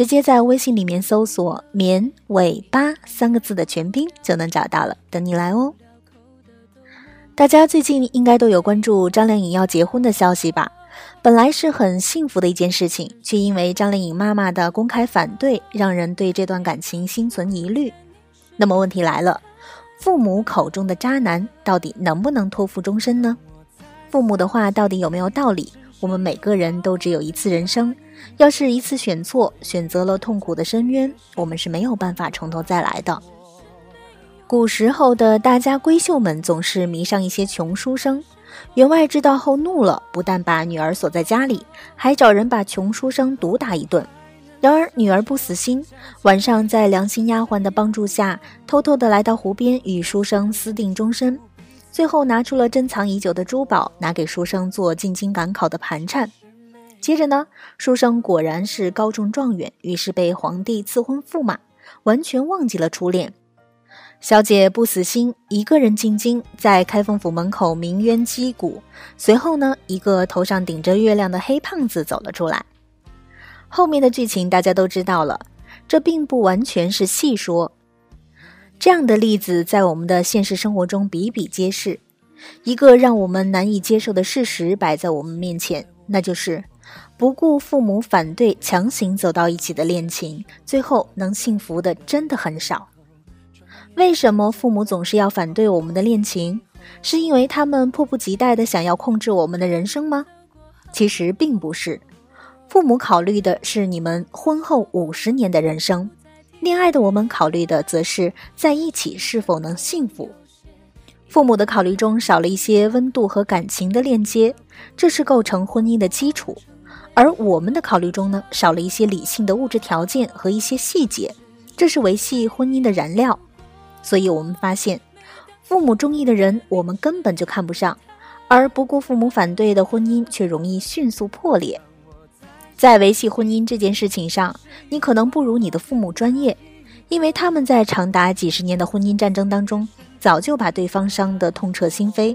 直接在微信里面搜索“绵尾巴”三个字的全拼就能找到了，等你来哦。大家最近应该都有关注张靓颖要结婚的消息吧？本来是很幸福的一件事情，却因为张靓颖妈妈的公开反对，让人对这段感情心存疑虑。那么问题来了。父母口中的渣男到底能不能托付终身呢？父母的话到底有没有道理？我们每个人都只有一次人生，要是一次选错，选择了痛苦的深渊，我们是没有办法从头再来的。古时候的大家闺秀们总是迷上一些穷书生，员外知道后怒了，不但把女儿锁在家里，还找人把穷书生毒打一顿。然而女儿不死心，晚上在良心丫鬟的帮助下，偷偷的来到湖边与书生私定终身。最后拿出了珍藏已久的珠宝，拿给书生做进京赶考的盘缠。接着呢，书生果然是高中状元，于是被皇帝赐婚驸马，完全忘记了初恋。小姐不死心，一个人进京，在开封府门口鸣冤击鼓。随后呢，一个头上顶着月亮的黑胖子走了出来。后面的剧情大家都知道了，这并不完全是戏说。这样的例子在我们的现实生活中比比皆是。一个让我们难以接受的事实摆在我们面前，那就是不顾父母反对强行走到一起的恋情，最后能幸福的真的很少。为什么父母总是要反对我们的恋情？是因为他们迫不及待的想要控制我们的人生吗？其实并不是。父母考虑的是你们婚后五十年的人生，恋爱的我们考虑的则是在一起是否能幸福。父母的考虑中少了一些温度和感情的链接，这是构成婚姻的基础；而我们的考虑中呢，少了一些理性的物质条件和一些细节，这是维系婚姻的燃料。所以，我们发现，父母中意的人我们根本就看不上，而不顾父母反对的婚姻却容易迅速破裂。在维系婚姻这件事情上，你可能不如你的父母专业，因为他们在长达几十年的婚姻战争当中，早就把对方伤得痛彻心扉。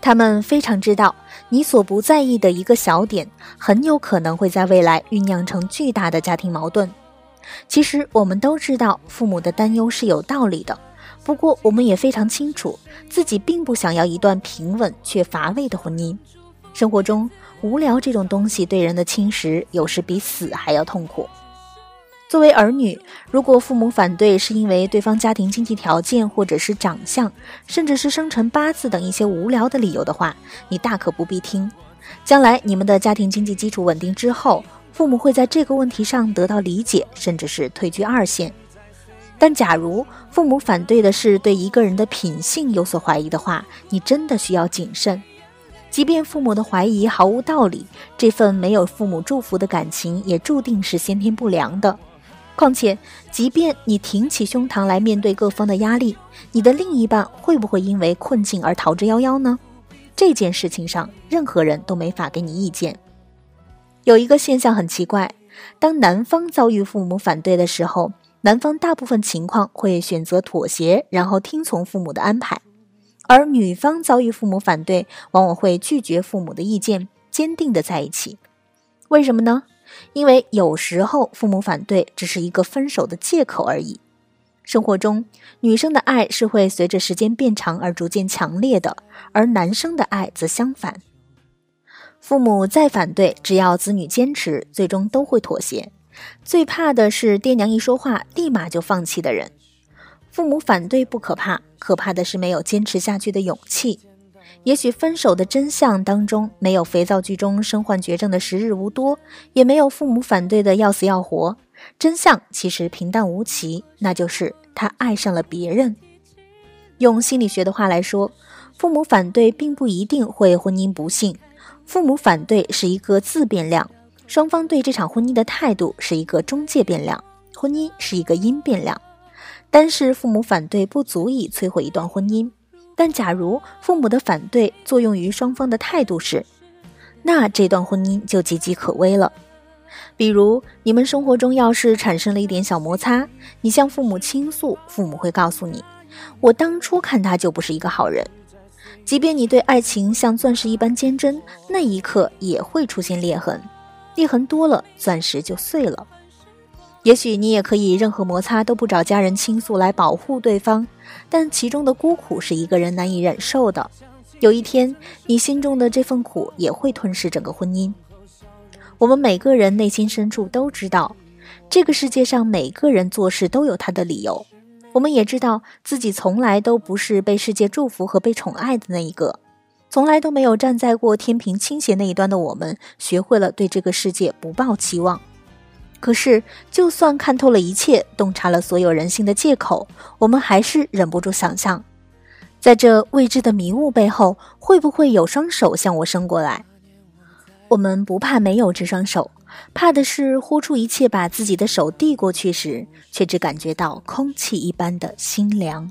他们非常知道，你所不在意的一个小点，很有可能会在未来酝酿成巨大的家庭矛盾。其实，我们都知道父母的担忧是有道理的，不过我们也非常清楚，自己并不想要一段平稳却乏味的婚姻。生活中。无聊这种东西对人的侵蚀，有时比死还要痛苦。作为儿女，如果父母反对是因为对方家庭经济条件，或者是长相，甚至是生辰八字等一些无聊的理由的话，你大可不必听。将来你们的家庭经济基础稳定之后，父母会在这个问题上得到理解，甚至是退居二线。但假如父母反对的是对一个人的品性有所怀疑的话，你真的需要谨慎。即便父母的怀疑毫无道理，这份没有父母祝福的感情也注定是先天不良的。况且，即便你挺起胸膛来面对各方的压力，你的另一半会不会因为困境而逃之夭夭呢？这件事情上，任何人都没法给你意见。有一个现象很奇怪，当男方遭遇父母反对的时候，男方大部分情况会选择妥协，然后听从父母的安排。而女方遭遇父母反对，往往会拒绝父母的意见，坚定的在一起。为什么呢？因为有时候父母反对只是一个分手的借口而已。生活中，女生的爱是会随着时间变长而逐渐强烈的，而男生的爱则相反。父母再反对，只要子女坚持，最终都会妥协。最怕的是爹娘一说话，立马就放弃的人。父母反对不可怕，可怕的是没有坚持下去的勇气。也许分手的真相当中，没有肥皂剧中身患绝症的时日无多，也没有父母反对的要死要活。真相其实平淡无奇，那就是他爱上了别人。用心理学的话来说，父母反对并不一定会婚姻不幸，父母反对是一个自变量，双方对这场婚姻的态度是一个中介变量。婚姻是一个因变量。单是父母反对不足以摧毁一段婚姻，但假如父母的反对作用于双方的态度时，那这段婚姻就岌岌可危了。比如，你们生活中要是产生了一点小摩擦，你向父母倾诉，父母会告诉你：“我当初看他就不是一个好人。”即便你对爱情像钻石一般坚贞，那一刻也会出现裂痕，裂痕多了，钻石就碎了。也许你也可以任何摩擦都不找家人倾诉来保护对方，但其中的孤苦是一个人难以忍受的。有一天，你心中的这份苦也会吞噬整个婚姻。我们每个人内心深处都知道，这个世界上每个人做事都有他的理由。我们也知道自己从来都不是被世界祝福和被宠爱的那一个，从来都没有站在过天平倾斜那一端的我们，学会了对这个世界不抱期望。可是，就算看透了一切，洞察了所有人性的借口，我们还是忍不住想象，在这未知的迷雾背后，会不会有双手向我伸过来？我们不怕没有这双手，怕的是呼出一切，把自己的手递过去时，却只感觉到空气一般的心凉。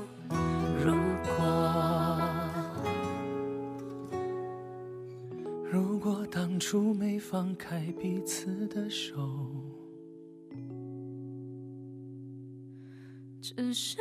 如果当初没放开彼此的手，只是。